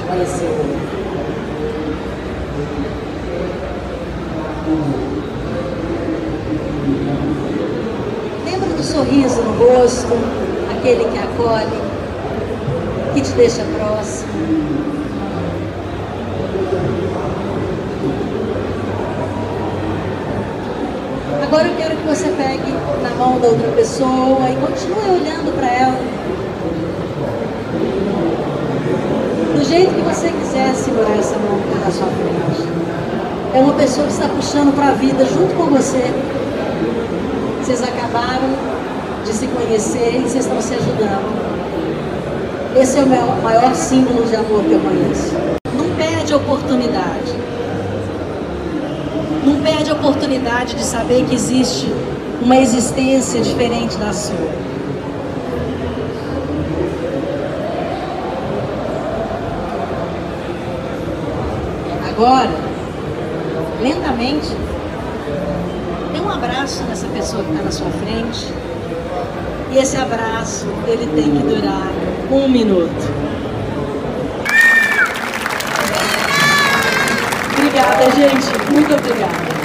de conhecer o outro. Lembra do sorriso no rosto, aquele que acolhe, que te deixa próximo. Agora eu quero que você pegue na mão da outra pessoa e continue olhando para ela. Do jeito que você quiser segurar essa mão está na sua frente. É uma pessoa que está puxando para a vida junto com você. Vocês acabaram de se conhecer e vocês estão se ajudando. Esse é o meu maior símbolo de amor que eu conheço. Não perde a oportunidade. Não perde a oportunidade de saber que existe uma existência diferente da sua. Agora, lentamente, dê um abraço nessa pessoa que está na sua frente. E esse abraço, ele tem que durar um minuto. Obrigada, gente. Muito obrigada.